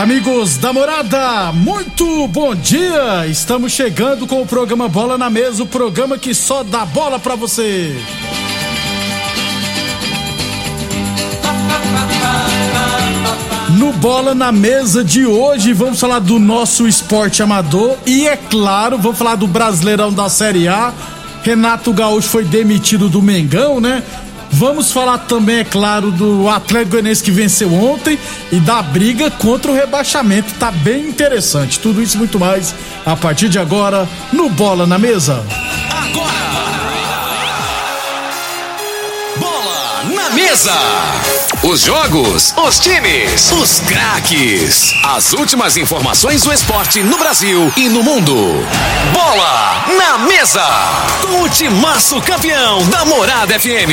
Amigos da morada, muito bom dia! Estamos chegando com o programa Bola na Mesa o programa que só dá bola pra você. No Bola na Mesa de hoje, vamos falar do nosso esporte amador e, é claro, vamos falar do Brasileirão da Série A. Renato Gaúcho foi demitido do Mengão, né? Vamos falar também, é claro, do Atlético Goianiense que venceu ontem e da briga contra o rebaixamento. Tá bem interessante. Tudo isso e muito mais a partir de agora no Bola na Mesa. Bola na mesa. Os jogos, os times, os craques. As últimas informações do esporte no Brasil e no mundo. Mesa. Com o timaço campeão da Morada FM.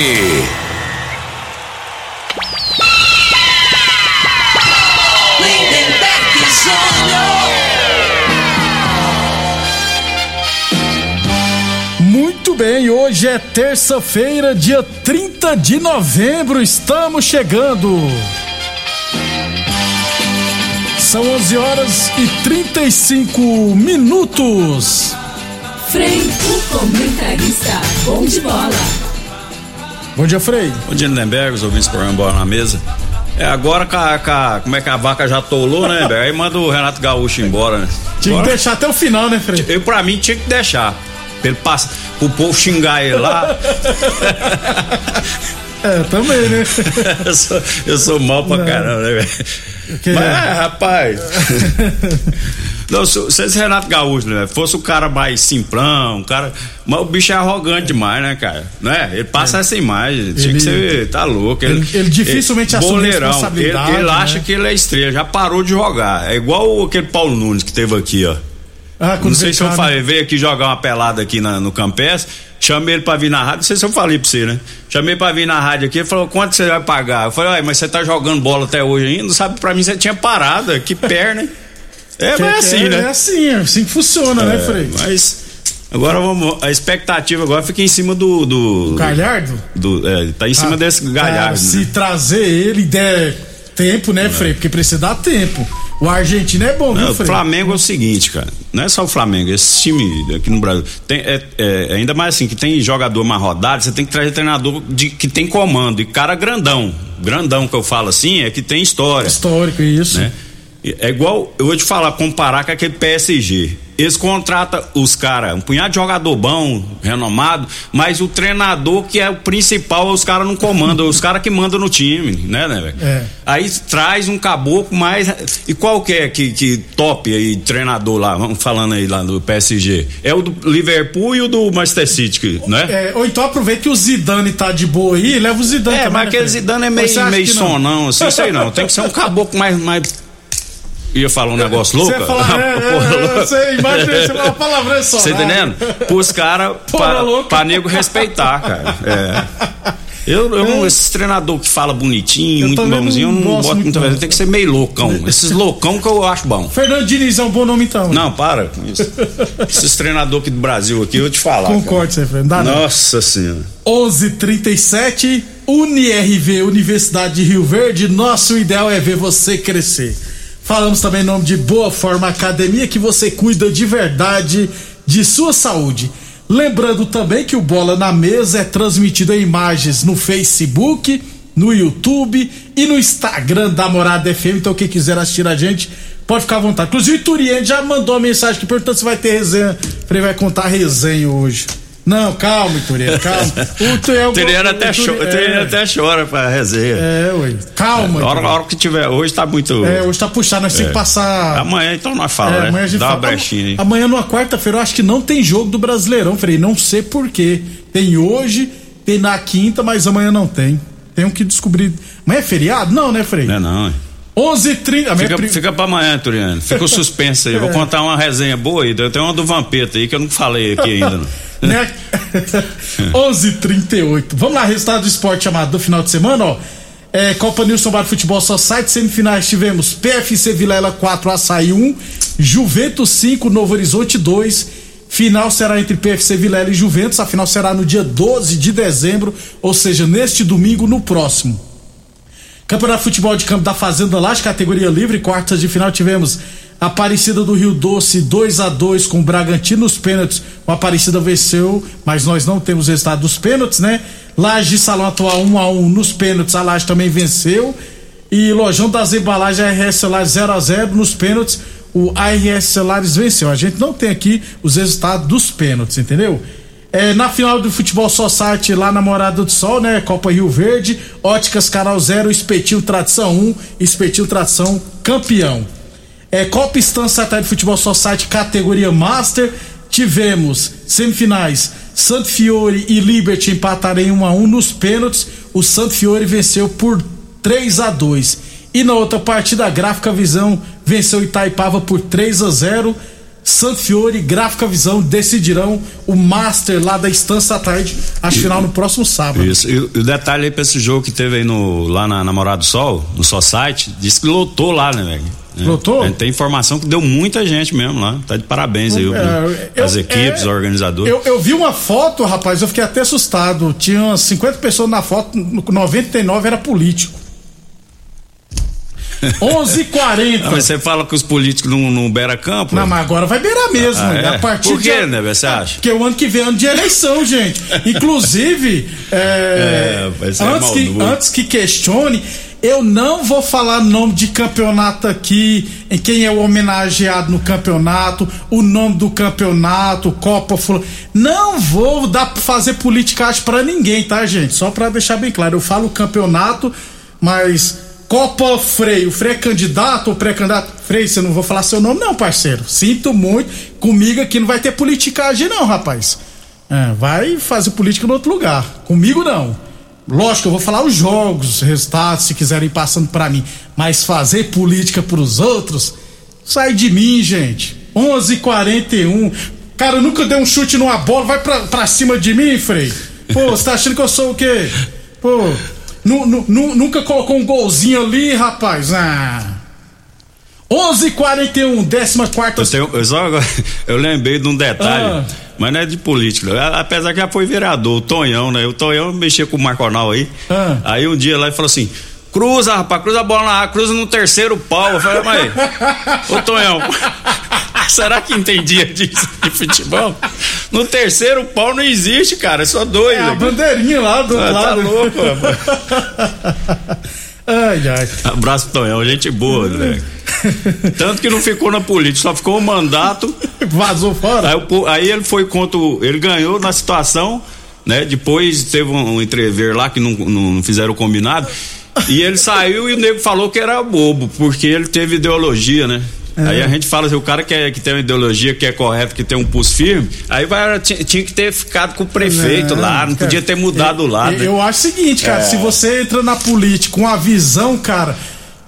Muito bem, hoje é terça-feira, dia 30 de novembro, estamos chegando. São 11 horas e 35 minutos. Frei, o comentarista. Bom de bola. Bom dia, Frei. Bom dia, Lindenberg, os ouvintes do programa Bola na Mesa. É, agora com a, com a- como é que a vaca já tolou, né? Aí manda o Renato Gaúcho embora, né? Tinha que deixar até o final, né, Frei? Eu, pra mim, tinha que deixar. Pra ele passar, pro povo xingar ele lá. É, também, né? eu, sou, eu sou mal pra Não. caramba, né, velho? Que- Mas, é, rapaz. Não, se, se esse Renato Gaúcho, né, fosse o cara mais simplão, um cara. Mas o bicho é arrogante demais, né, cara? Não é? Ele passa essa imagem. Tinha Ele- que ser. Tá louco. ele- ele dificilmente assume boleirão. responsabilidade, Ele, ele né? acha que ele é estrela, já parou de jogar. É igual aquele Paulo Nunes que teve aqui, ó. Ah, Não sei se eu né? falei, veio aqui jogar uma pelada aqui na- no Campes, chamei ele pra vir na rádio, não sei se eu falei pra você, né? Chamei pra vir na rádio aqui, ele falou, quanto você vai pagar? Eu falei, mas você tá jogando bola até hoje ainda? Não sabe, pra mim você tinha parado, que perna, hein? É, mas é assim, é, né? É assim, é assim que funciona, né, Frei? Mas agora vamos, a expectativa agora fica em cima do... do Galhardo? do- é, tá em cima Ah, desse cara, galhardo, se né? trazer ele der tempo, né, Frei? Porque precisa dar tempo. O argentino é bom, Não, viu, o Frei? Flamengo é o seguinte, cara. Não é só o Flamengo, esse time aqui no Brasil. Tem, é, é, ainda mais assim, que tem jogador mais rodado, você tem que trazer treinador de, que tem comando. E cara grandão. Grandão que eu falo assim é que tem história. Histórico, isso. Né? É igual, eu vou te falar, comparar com aquele PSG. Eles contratam os caras, um punhado de jogador bom, renomado, mas o treinador que é o principal, os caras não comandam, os caras que mandam no time, né, né, velho? É. Aí traz um caboclo mais. E qual que é que, que top aí, treinador lá, vamos falando aí lá do PSG? É o do Liverpool e o do Manchester City, né? É, ou então aproveita que o Zidane tá de boa aí, leva o Zidane É, também, mas aquele? Zidane é meio, meio que não? sonão, assim, sei não. Tem que ser um caboclo mais. mais... Ia falar um negócio louco? Você fala, é, Porra, é, é, você imagina, você fala uma palavra só. Você né? entendendo? Pros caras, pra, pra nego respeitar, cara. É. Eu, eu não, esses treinador que fala bonitinho, Eu muito bonzinho, eu não gosto boto muita vez. Tem que ser meio loucão. Esses loucão que eu acho bom. Fernando Diniz é um bom nome então. Não, para com isso. Esses treinador aqui do Brasil aqui, eu vou te falar. Concordo, você, Fernando. Não. Nossa senhora. 11:37 UniRV, Universidade de Rio Verde, nosso ideal é ver você crescer. Falamos também em nome de Boa Forma Academia, que você cuida de verdade de sua saúde. Lembrando também que o Bola na Mesa é transmitido em imagens no Facebook, no YouTube e no Instagram da Morada FM. Então, quem quiser assistir a gente, pode ficar à vontade. Inclusive, o Turiene já mandou uma mensagem que perguntando se vai ter resenha. Falei, vai contar resenha hoje. Não, calma, Ituriano, calma. O Turiano até, cho é. até chora pra resenha. É, ué. Calma. É, a, hora, a hora que tiver. Hoje tá muito. É, hoje tá puxado, nós é. temos que passar. Amanhã então nós falamos, é, né? Dá fala... uma brechinha aí. Amanhã, numa quarta-feira, eu acho que não tem jogo do Brasileirão, Frei. Não sei porquê. Tem hoje, tem na quinta, mas amanhã não tem. Tenho que descobrir. Amanhã é feriado? Não, né, Frei? Não é não, 11h30. Fica, prim... fica pra amanhã, Turiano. Fica o suspense aí. Eu vou é. contar uma resenha boa aí. Eu tenho uma do Vampeta aí que eu não falei aqui ainda. Né? 11:38. Vamos lá, resultado do esporte chamado do final de semana, ó. É, Copa Nilson Bar Futebol Society, semifinais tivemos PFC Vilela 4, Açaí 1, Juventus 5, Novo Horizonte 2. Final será entre PFC Vilela e Juventus. A final será no dia 12 de dezembro, ou seja, neste domingo, no próximo. Campeonato de Futebol de Campo da Fazenda Laje, categoria livre, quartas de final tivemos Aparecida do Rio Doce 2 a 2 com o Bragantino nos pênaltis. O Aparecida venceu, mas nós não temos resultado dos pênaltis, né? Laje Salão Atual 1 a 1 nos pênaltis, a Laje também venceu. E Lojão das Embalagens ARS Celulares 0 a 0 nos pênaltis. O ARS Celulares venceu. A gente não tem aqui os resultados dos pênaltis, entendeu? É, na final do Futebol Society lá na Morada do Sol, né? Copa Rio Verde, Óticas Canal Zero, Espetil Tradição 1, Espetil Tradição campeão. É, Copa Estância Satélite Futebol Society categoria Master. Tivemos semifinais Santo Fiore e Liberty empataram em 1 a 1 nos pênaltis. O Santo Fiore venceu por 3 a 2. E na outra partida, a Gráfica Visão venceu Itaipava por 3 a 0. Santo Fiore e Gráfica Visão decidirão o Master lá da Estância à tarde, acho final no próximo sábado. Isso, e o detalhe aí pra esse jogo que teve aí no, lá na Namorada do Sol, no Society, disse que lotou lá, né, velho? É. Lotou? É, tem informação que deu muita gente mesmo lá. Tá de parabéns aí, é, as equipes, é, organizadores. Eu, eu, vi uma foto, rapaz, eu fiquei até assustado. Tinha umas 50 pessoas na foto, 99 era político. 11:40. Mas você fala que os políticos não, não beira campo? Não, mas agora vai beirar mesmo. Ah, é? A partir Por quê, de... né, você acha? Porque o ano que vem é ano de eleição, gente. Inclusive, é, é, antes, que, antes que questione, eu não vou falar nome de campeonato aqui, em quem é o homenageado no campeonato, o nome do campeonato, Copa Fulano. Não vou dar fazer politicagem para ninguém, tá, gente? Só para deixar bem claro. Eu falo campeonato, mas Copa Freio, Frei é candidato ou pré-candidato? Frei, você não vou falar seu nome, não, parceiro. Sinto muito. Comigo aqui não vai ter politicagem, não, rapaz. É, vai fazer política em outro lugar. Comigo não. Lógico, eu vou falar os jogos, os resultados, se quiserem passando para mim. Mas fazer política pros outros, sai de mim, gente. 11:41. Cara, nunca deu um chute numa bola, vai pra, pra cima de mim, Frei. Pô, você tá achando que eu sou o quê? Pô, nu, nu, nu, nunca colocou um golzinho ali, rapaz? Ah. 11:41, 14 quarta. Eu, eu, só, eu lembrei de um detalhe. Ah mas não é de política. Apesar que já foi vereador, o Tonhão, né? O Tonhão mexia com o Marconal aí. Ah. Aí um dia lá ele falou assim: cruza, rapaz, cruza a bola na área, cruza no terceiro pau. Eu falei, mas, ô Tonhão, será que entendia disso de futebol? No terceiro pau não existe, cara, é só dois. É a bandeirinha lá do ah, tá lado. Tá louco, ai, ai. Abraço, Tonhão, gente boa, né? Tanto que não ficou na política, só ficou o mandato. Vazou fora. Aí, aí, ele foi contra. Ele ganhou na situação, né? Depois teve um entrever lá que não, não fizeram o combinado. E ele saiu e o nego falou que era bobo, porque ele teve ideologia, né? É. Aí a gente fala assim, o cara que, é, que tem uma ideologia que é correta, que tem um pulso firme, aí vai, tinha, tinha que ter ficado com o prefeito é, lá, não cara, podia ter mudado o lado. Eu, eu acho o seguinte, cara, é. se você entra na política com a visão, cara,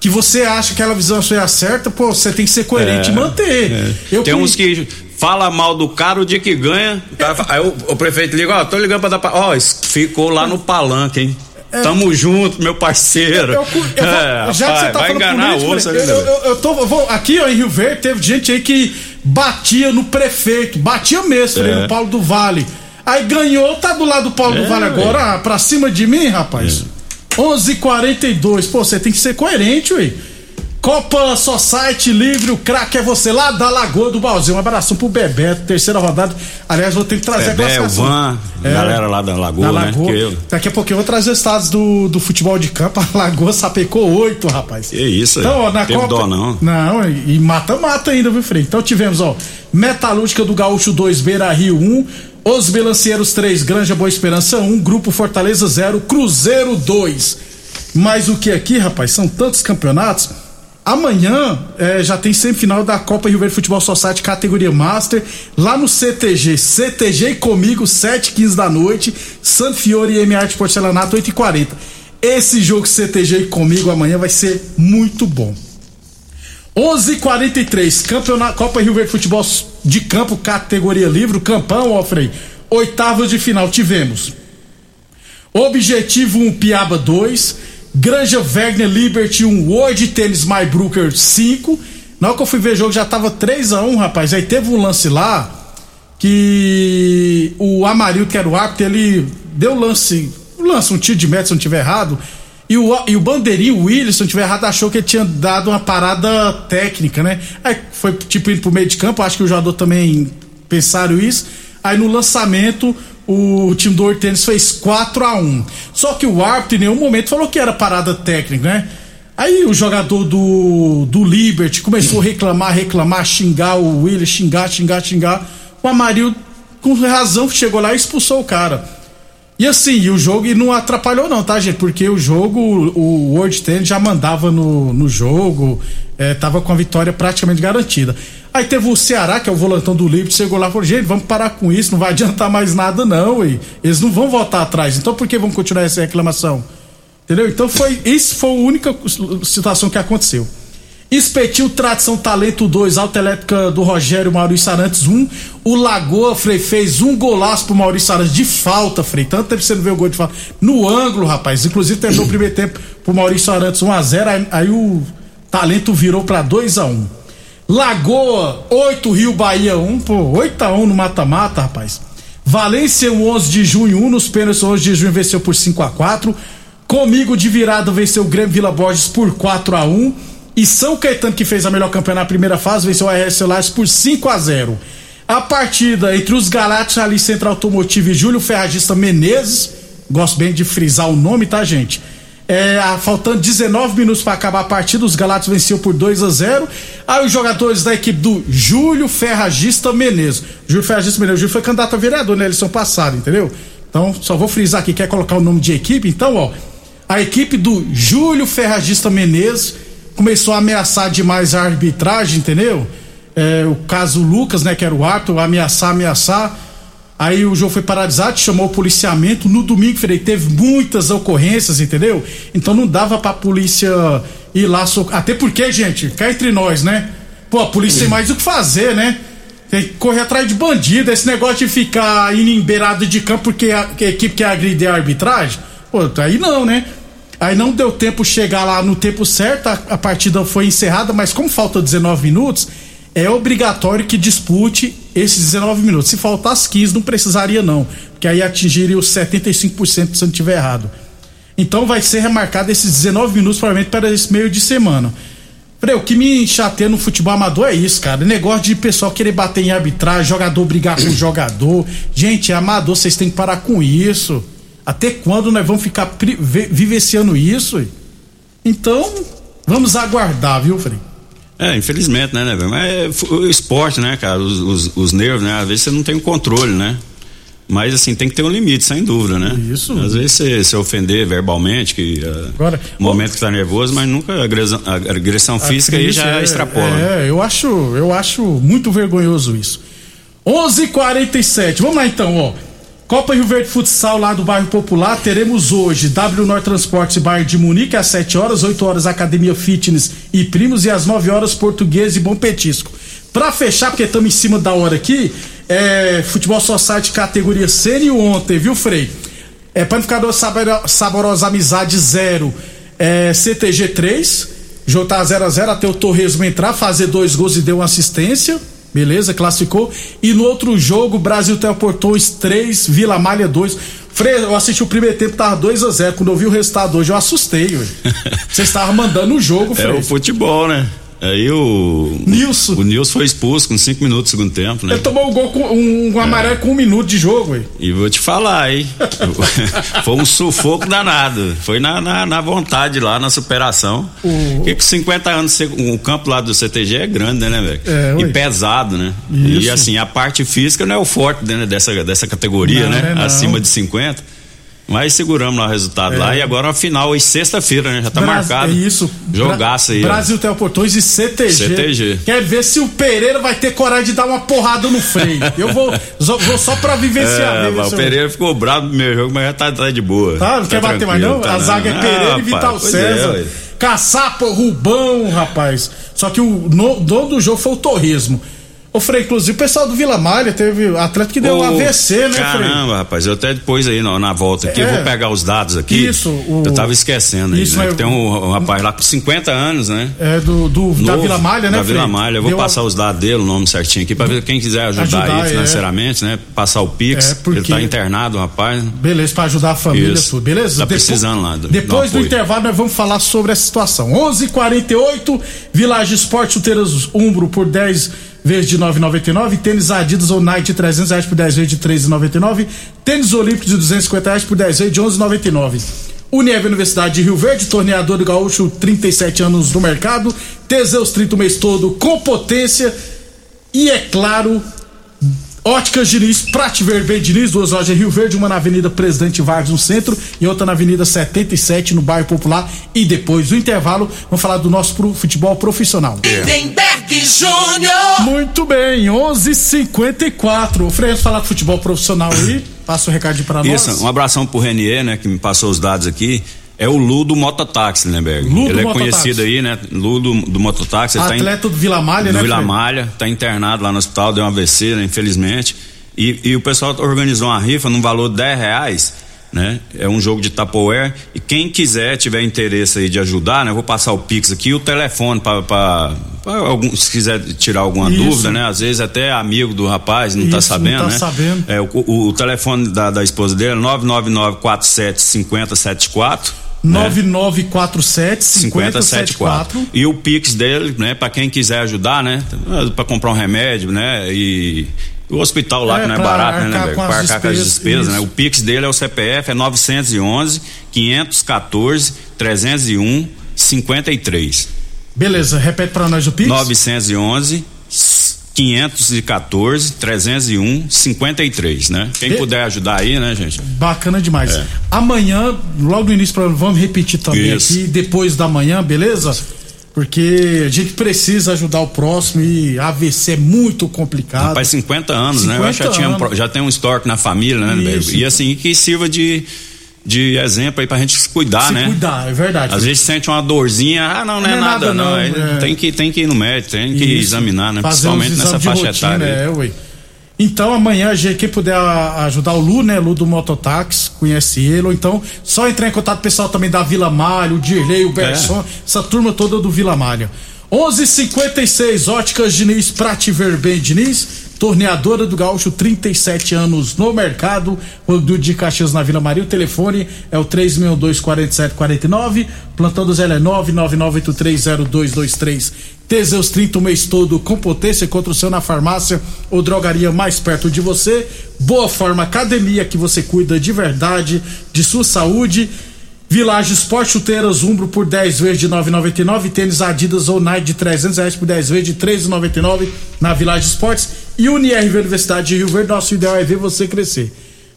que você acha que aquela visão sua é certa, pô, você tem que ser coerente é, e manter. É. Eu, tem uns que fala mal do cara o dia que ganha. Aí o, o, prefeito liga, ó, tô ligando pra dar. Ó, ficou lá no palanque, hein? É. Tamo junto, meu parceiro. Eu, eu, eu é, já rapaz, que você tá vai enganar político, osso, eu, eu, eu, tô, vou, aqui ó, em Rio Verde teve gente aí que batia no prefeito, batia mesmo, é. no Paulo do Vale. Aí ganhou, tá do lado do Paulo é, do Vale agora, ah, pra cima de mim, rapaz. É. 11:42. Pô, você tem que ser coerente, ué. Copa Society Livre, o craque é você lá da Lagoa do Balzinho. Um abração pro Bebeto, terceira rodada. Aliás, vou ter que trazer Bebé, a Van, É. galera lá da Lagoa, da né? Lagoa. Que eu- Daqui a pouquinho eu vou trazer os estados do, do futebol de campo. A Lagoa sapecou oito, rapaz. Que isso, Então, ó, na Copa. dó, não. Não, e mata-mata ainda, viu, Frei? Então tivemos, ó, Metalúrgica do Gaúcho 2, Beira Rio 1, Os Melancieiros 3, Granja Boa Esperança 1, Grupo Fortaleza 0, Cruzeiro 2. Mas o que aqui, rapaz? São tantos campeonatos. Amanhã eh, já tem semifinal da Copa Rio Verde Futebol Society categoria Master, lá no CTG. CTG comigo, 7 15 da noite, San Fiore e M-Art Porcelanato, 8 e 40 Esse jogo CTG comigo amanhã vai ser muito bom. 11:43 Campeonato Copa Rio Verde Futebol de Campo categoria livre, o Campão, ó Frei. Oitavas de final tivemos. Objetivo 1 Piaba 2, Granja Wegner Liberty 1, World Tennis My Brooker 5. Na hora que eu fui ver o jogo já tava 3 a 1, rapaz. Aí teve um lance lá que o Amarildo, que era o árbitro, ele deu lance, lance, um tiro de meta, se não tiver errado. E o, e o bandeirinho, o Willis, se não tiver errado, achou que ele tinha dado uma parada técnica, né? Aí foi tipo indo pro meio de campo, acho que o jogador também pensaram isso. Aí no lançamento, o time do Hortênis fez 4 a 1 Só que o árbitro em nenhum momento falou que era parada técnica, né? Aí o jogador do, do Liberty começou a reclamar, reclamar, xingar o Willis, xingar, xingar, xingar. O Amarildo, com razão, chegou lá e expulsou o cara. E assim, e o jogo e não atrapalhou não, tá, gente? Porque o jogo, o World Tennis já mandava no, no jogo, é, tava com a vitória praticamente garantida. Aí teve o Ceará, que é o volantão do Liberty, chegou lá e falou, gente, vamos parar com isso, não vai adiantar mais nada não, e eles não vão voltar atrás, então por que vamos continuar essa reclamação? Entendeu? Então foi, isso foi a única situação que aconteceu. Espetil Tradição Talento 2, Alta Elétrica do Rogério Maurício Arantes 1. O Lagoa, Frei, fez um golaço pro Maurício Arantes de falta, Frei. Tanto tempo você não vê o gol de falta. No ângulo, rapaz. Inclusive terminou o primeiro tempo pro Maurício Arantes 1x0. Aí, aí o Talento virou pra 2x1. Lagoa, 8 Rio Bahia 1, pô, 8x1 no mata-mata, rapaz. Valência, o 11 de junho 1, nos pênaltis, 11 de junho venceu por 5x4. Comigo de virada venceu o Grêmio Vila Borges por 4 a 1 e São Caetano que fez a melhor campanha na primeira fase venceu a RS Celulares por 5 a 0. A partida entre os Galácticos ali Central Automotivo e Júlio Ferragista Menezes, gosto bem de frisar o nome, tá, gente? É, faltando 19 minutos para acabar a partida, os Galácticos venceu por 2 a 0. Aí os jogadores da equipe do Júlio Ferragista Menezes. Júlio Ferragista Menezes, Júlio foi candidato a vereador na eleição passada, entendeu? Então, só vou frisar aqui, quer colocar o nome de equipe? Então, ó, a equipe do Júlio Ferragista Menezes começou a ameaçar demais a arbitragem, entendeu? É, o caso Lucas, né, que era o árbitro, ameaçar, ameaçar. Aí o jogo foi paralisado, chamou o policiamento. No domingo, Frei, teve muitas ocorrências, entendeu? Então não dava pra polícia ir lá. So... Até porque, gente, cá entre nós, né? Pô, a polícia tem mais o que fazer, né? Tem que correr atrás de bandido. Esse negócio de ficar indo em beirada de campo porque a, a equipe quer agredir a arbitragem. Pô, aí não, né? Aí não deu tempo chegar lá no tempo certo, a, a partida foi encerrada, mas como falta 19 minutos, é obrigatório que dispute esses 19 minutos. Se faltasse 15, não precisaria não, porque aí atingiria os 75% se eu não estiver errado. Então vai ser remarcado esses 19 minutos provavelmente para esse meio de semana. Frei, o que me chateia no futebol amador é isso, cara. Negócio de pessoal querer bater em arbitragem, jogador brigar com jogador. Gente, é amador, vocês têm que parar com isso. Até quando nós vamos ficar vivenciando isso? Então, vamos aguardar, viu, Frei? É, infelizmente, né, né, velho? Mas é o esporte, né, cara? Os, os, os nervos, né? Às vezes você não tem o controle, né? Mas assim, tem que ter um limite, sem dúvida, né? Isso. Às vezes você se ofender verbalmente, que uh, Agora- momento que tá nervoso, mas nunca agressão, a agressão física aí já é, extrapola. É, eu acho, eu acho muito vergonhoso isso. 11:47. Vamos lá então, ó. Copa Rio Verde Futsal lá do bairro Popular, teremos hoje W Nor Transportes Bairro de Munique às 7 horas, 8 horas Academia Fitness e Primos e às 9 horas Português e Bom Petisco. Pra fechar, porque estamos em cima da hora aqui, é Futebol Society categoria sênior ontem, viu, Frei? É Panificador Sabor- Saborosa Amizade 0, é CTG 3, jogo tá 0x0 até o Torresmo entrar, fazer dois gols e deu uma assistência. Beleza, classificou. E no outro jogo, Brasil teleportou os 3, Vila Malha 2. Frei, eu assisti o primeiro tempo, tava 2 a 0 Quando eu vi o resultado hoje, eu assustei. Você estava mandando o jogo, Frei. É o futebol, né? Aí o. Nilson. O Nilson foi expulso com cinco minutos do segundo tempo, né? Ele tomou um gol com um, um amarelo é. com um minuto de jogo, ué. E vou te falar, hein? foi um sufoco danado. Foi na, na, na vontade lá, na superação. Porque com 50 anos, o campo lá do CTG é grande, né, velho? É, e pesado, né? Isso. E assim, a parte física não é o forte né, dessa, dessa categoria, não, né? É Acima de 50. Mas seguramos lá o resultado é. lá e agora a final hoje sexta-feira, né? Já tá marcado. Isso. Jogaço aí. Brasil tem Portões e CTG. CTG. Quer ver se o Pereira vai ter coragem de dar uma porrada no freio. Eu vou, vou só pra vivenciar. É, o Pereira ficou bravo no meu jogo, mas já tá, tá de boa. Tá, não tá quer bater mais não? Tá a não. zaga é Pereira ah, e Vital rapaz, César. É, Caçapa, Rubão, rapaz. Só que o dono do jogo foi o Torresmo. Ô Frei, inclusive o pessoal do Vila Malha teve atleta que deu um AVC, né, Frei? Caramba, rapaz, eu até depois aí na, na volta aqui, é, eu vou pegar os dados aqui. Isso. O, eu tava esquecendo isso, aí, né, é, tem um, um, rapaz lá com 50 anos, né? É, do, do Novo, da Vila Malha, né, Da Vila Malha, eu vou deu passar a... os dados dele, o nome certinho aqui, pra ver quem quiser ajudar, ajudar aí é. financeiramente, é. né? Passar o Pix, é porque... ele tá internado, rapaz. Beleza, pra ajudar a família, isso. tudo, beleza? Tá depois, precisando lá. Do, depois do, do intervalo nós vamos falar sobre essa situação. 11:48 h 48 Village Esporte Chuteiras Umbro por 10 vezes de 9,99. Tênis Adidas ou Nike 300 reais por 10 vezes de 3,99. Tênis Olímpico de 250 reais por 10 vezes de 11,99. Unieve Universidade de Rio Verde, torneador do gaúcho, 37 anos no mercado. Teseus 30 o mês todo com potência. E é claro, Óticas Diniz, Prate Ver Diniz, duas lojas em Rio Verde, uma na Avenida Presidente Vargas no centro e outra na Avenida 77 no bairro Popular. E depois do intervalo, vamos falar do nosso futebol profissional. Júnior. Muito bem, 11:54. O Freire falar do futebol profissional aí, passa o um recadinho para nós. Isso, um abração pro Renier, né, que me passou os dados aqui. É o Lu do Mototáxi, Lemberg. Lu Ele é conhecido aí, né? Lu do, do Mototáxi. Atleta tá in... do Vila Malha, do né? Vila Malha, tá internado lá no hospital, deu um AVC, né, infelizmente. E, e o pessoal organizou uma rifa num valor de 10 reais né? É um jogo de Tupperware e quem quiser, tiver interesse aí de ajudar, né? Eu vou passar o Pix aqui, o telefone para algum, se quiser tirar alguma Isso. dúvida, né? Às vezes até amigo do rapaz não tá Isso, tá sabendo, não tá né? Sabendo. É, o, o, o telefone da, da esposa dele é 999 47 5074 9947 5074 e o Pix dele, né, para quem quiser ajudar, né, para comprar um remédio, né, e o hospital lá, é, que não é barato, né, né, Para arcar com as despesas, né? O Pix dele é o CPF, é 911 514 301 53. Beleza, repete para nós o Pix. 911 514 301 53, né? Quem puder ajudar aí, né, gente? Bacana demais. É. Amanhã, logo no início, vamos repetir também Isso. aqui, depois da manhã, beleza? Porque a gente precisa ajudar o próximo e AVC é muito complicado. Faz 50 anos, 50 né? Eu já, tinha um, já tem um histórico na família, né? Isso. E assim, que sirva de, de exemplo aí pra gente se cuidar, se né? cuidar, é verdade. Às vezes sente uma dorzinha, ah, não, não, é, não é nada, nada, não. não. É. Tem, que, tem que ir no médico, tem que Isso. examinar, né? Fazer Principalmente nessa faixa rotina, etária. É, ué. Então amanhã, quem puder ajudar o Lu, né? Lu do Mototáxi, conhece ele, ou então só entrar em contato com o pessoal também da Vila Malha, o Dirley, o Berson, é. essa turma toda do Vila Malha. 11:56 Óticas Diniz, Prate Verben Diniz, torneadora do Gaúcho, 37 anos no mercado, Rodul de Caxias na Vila Maria. O telefone é o 362-4749, plantão do Zé é 999830223. Teseus 30 o mês todo com potência contra o seu na farmácia ou drogaria mais perto de você. Boa Forma Academia que você cuida de verdade de sua saúde. Village Esporte Chuteiras Umbro por 10 vezes de 9,99. Tênis Adidas ou Nike de 300 reais por 10 vezes de 3,99 na Village Esportes. E UniRV Universidade de Rio Verde. Nosso ideal é ver você crescer.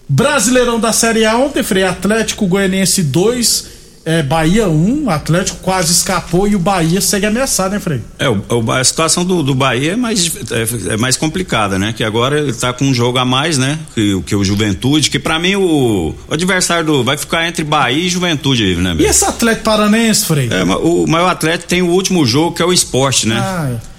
Brasileirão da Série A ontem, Frei Atlético Goianiense 2 é, Bahia 1, um, Atlético quase escapou e o Bahia segue ameaçado, né, Frei? É, o, a situação do, do Bahia é mais, é, é, mais complicada, né? Que agora ele tá com um jogo a mais, né? Que, que o Juventude, que para mim o, o, adversário do. vai ficar entre Bahia e Juventude, né? E esse Atlético Paranense, Frei? É, o maior Atlético tem o último jogo que é o esporte, né? Ah, é.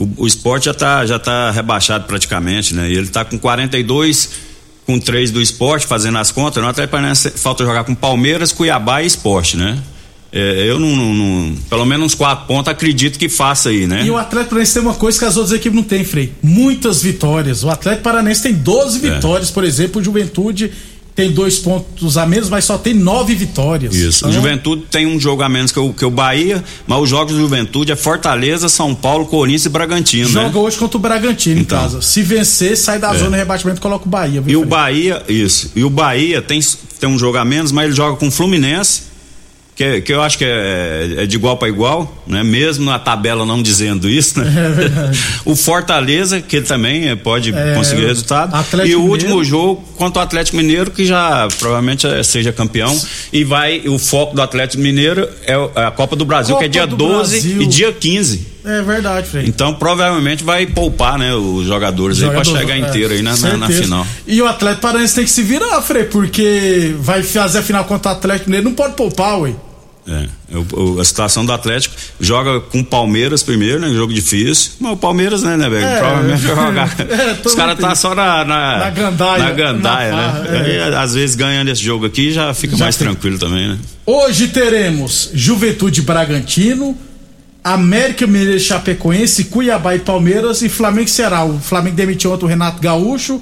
O, o esporte já tá, já tá rebaixado praticamente, né? E ele tá com 42 com três do esporte, fazendo as contas, não até Paranaense falta jogar com Palmeiras, Cuiabá e esporte, né? É, eu não, não, não, Pelo menos uns quatro pontos acredito que faça aí, né? E o Atlético Paranaense tem uma coisa que as outras equipes não têm, Frei. Muitas vitórias. O Atlético Paranaense tem 12 é. vitórias, por exemplo, o Juventude tem dois pontos a menos, mas só tem nove vitórias. Isso. O Juventude tem um jogo a menos que o, que o Bahia, mas os jogos do Juventude é Fortaleza, São Paulo, Corinthians e Bragantino. Joga né? hoje contra o Bragantino Então. em casa. Se vencer, sai da zona de rebatimento e coloca o Bahia. viu, E o? Bahia, isso. E o Bahia tem, tem um jogo a menos, mas ele joga com o Fluminense, que, que eu acho que é, é de igual para igual, né? Mesmo na tabela não dizendo isso, né? É o Fortaleza, que ele também eh, pode É, conseguir resultado. Atlético e o Mineiro. último jogo contra o Atlético Mineiro, que já provavelmente eh, seja campeão. E vai, o foco do Atlético Mineiro é a Copa do Brasil, que é Copa dia do 12 Brasil. e dia 15. É verdade, Frei. Então provavelmente vai poupar, né, os jogadores aí para chegar é, inteiro aí na, na- na final. E o Atlético Paranaense tem que se virar, Frei, porque vai fazer a final contra o Atlético Mineiro, não pode poupar, ué. É, o- a situação do Atlético joga com o Palmeiras primeiro, né? Jogo difícil. Mas o Palmeiras, né, né, velho? É. Provavelmente vai jogar. É, Os caras tá só na, na, Na gandaia, na gandaia, na farra, né? é. Aí, às vezes ganhando esse jogo aqui já fica Já mais tem. tranquilo também, né? Hoje teremos Juventude Bragantino, América Mineiro Chapecoense, Cuiabá e Palmeiras e Flamengo Ceará. O Flamengo demitiu ontem o Renato Gaúcho.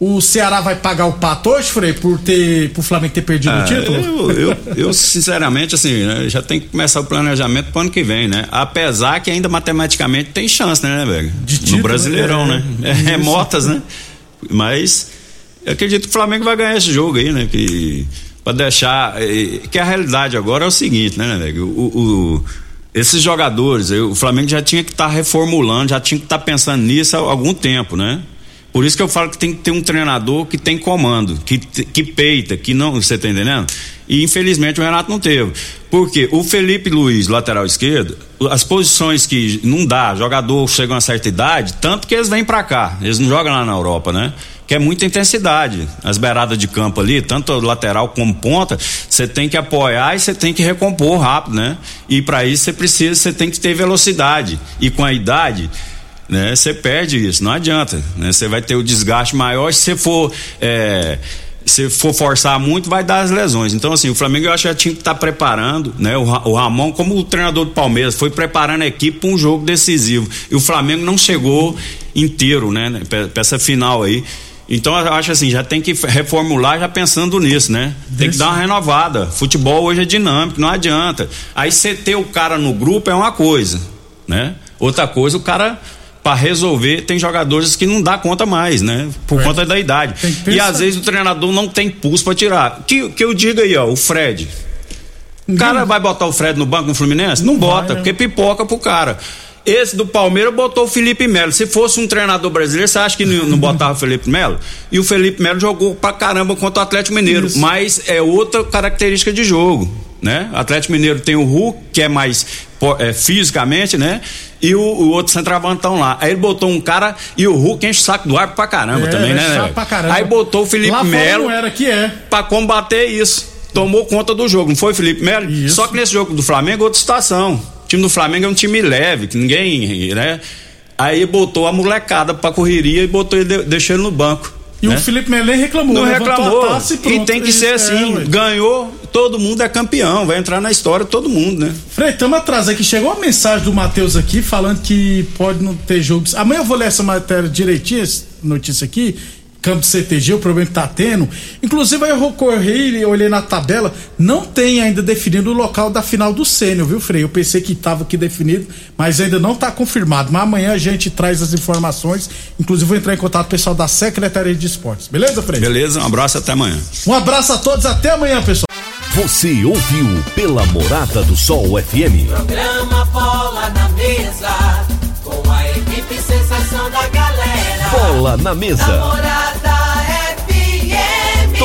O Ceará vai pagar o pato hoje, Frei, por ter, por Flamengo ter perdido o Ah, título? eu, eu, eu, sinceramente, assim, né, já tem que começar o planejamento pro ano que vem, né? Apesar que ainda matematicamente tem chance, né, velho? De título, No Brasileirão, né? né? É, remotas, né? Mas eu acredito que o Flamengo vai ganhar esse jogo aí, né? Que para deixar que a realidade agora é o seguinte, né, velho? O, o- esses jogadores, o Flamengo já tinha que estar reformulando, já tinha que estar pensando nisso há algum tempo, né? Por isso que eu falo que tem que ter um treinador que tem comando, que, que peita, que não. Você tá entendendo? E infelizmente o Renato não teve. Porque o Felipe Luiz, lateral esquerdo, as posições que não dá, jogador chega a uma certa idade, tanto que eles vêm pra cá. Eles não jogam lá na Europa, né? Que é muita intensidade. As beiradas de campo ali, tanto lateral como ponta, você tem que apoiar e você tem que recompor rápido, né? E para isso você precisa, você tem que ter velocidade. E com a idade, né? Você perde isso, não adianta, né? Você vai ter o desgaste maior se você for é, se for forçar muito, vai dar as lesões. Então, assim, o Flamengo eu acho que já tinha que estar preparando, né? O, o Ramon, como o treinador do Palmeiras, foi preparando a equipe para um jogo decisivo. E o Flamengo não chegou inteiro, né? Para essa final aí. Então, eu acho assim, já tem que reformular já pensando nisso, né? Tem que dar uma renovada. Futebol hoje é dinâmico, não adianta. Aí você ter o cara no grupo é uma coisa, né? Outra coisa, o cara para resolver tem jogadores que não dá conta mais, né? Por É. conta da idade. E às vezes o treinador não tem pulso para tirar. Que que eu diga aí, ó, o Fred. O cara vai botar o Fred no banco no Fluminense? Não, bota, vai, né? porque pipoca pro cara. Esse do Palmeiras botou o Felipe Melo. Se fosse um treinador brasileiro, você acha que não, não botava o Felipe Melo? E o Felipe Melo jogou pra caramba contra o Atlético Mineiro. Isso. Mas é outra característica de jogo, né? Atlético Mineiro tem o Hulk, que é mais é, fisicamente, né? E o, o outro centroavantão lá. Aí ele botou um cara e o Hulk enche o saco do árbitro pra caramba É, também, né? pra caramba. Aí botou o Felipe Melo não era que é. pra combater isso. Tomou conta do jogo, não foi, Felipe Melo? Isso. Só que nesse jogo do Flamengo, outra situação. O time do Flamengo é um time leve, que ninguém, né? Aí botou a molecada pra correria e botou ele, deixou ele no banco. E né? o Felipe Melo nem reclamou. Não reclamou. taça E, pronto. tem que Isso, ser é, assim. ganhou, todo mundo é campeão. Vai entrar na história todo mundo, né? Frei, estamos atrás aqui. Chegou uma mensagem do Matheus aqui falando que pode não ter jogos. Amanhã eu vou ler essa matéria direitinho, essa notícia aqui. Campo CTG, o problema que tá tendo. Inclusive, aí eu recorri e olhei na tabela. Não tem ainda definido o local da final do Sênior, viu, Frei? Eu pensei que estava aqui definido, mas ainda não está confirmado. Mas amanhã a gente traz as informações. Inclusive, vou entrar em contato com o pessoal da Secretaria de Esportes. Beleza, Frei? Beleza? Um abraço até amanhã. Um abraço a todos, até amanhã, pessoal. Você ouviu pela Morada do Sol FM. Programa Bola na Mesa, com a equipe sensação da galera. Bola na mesa.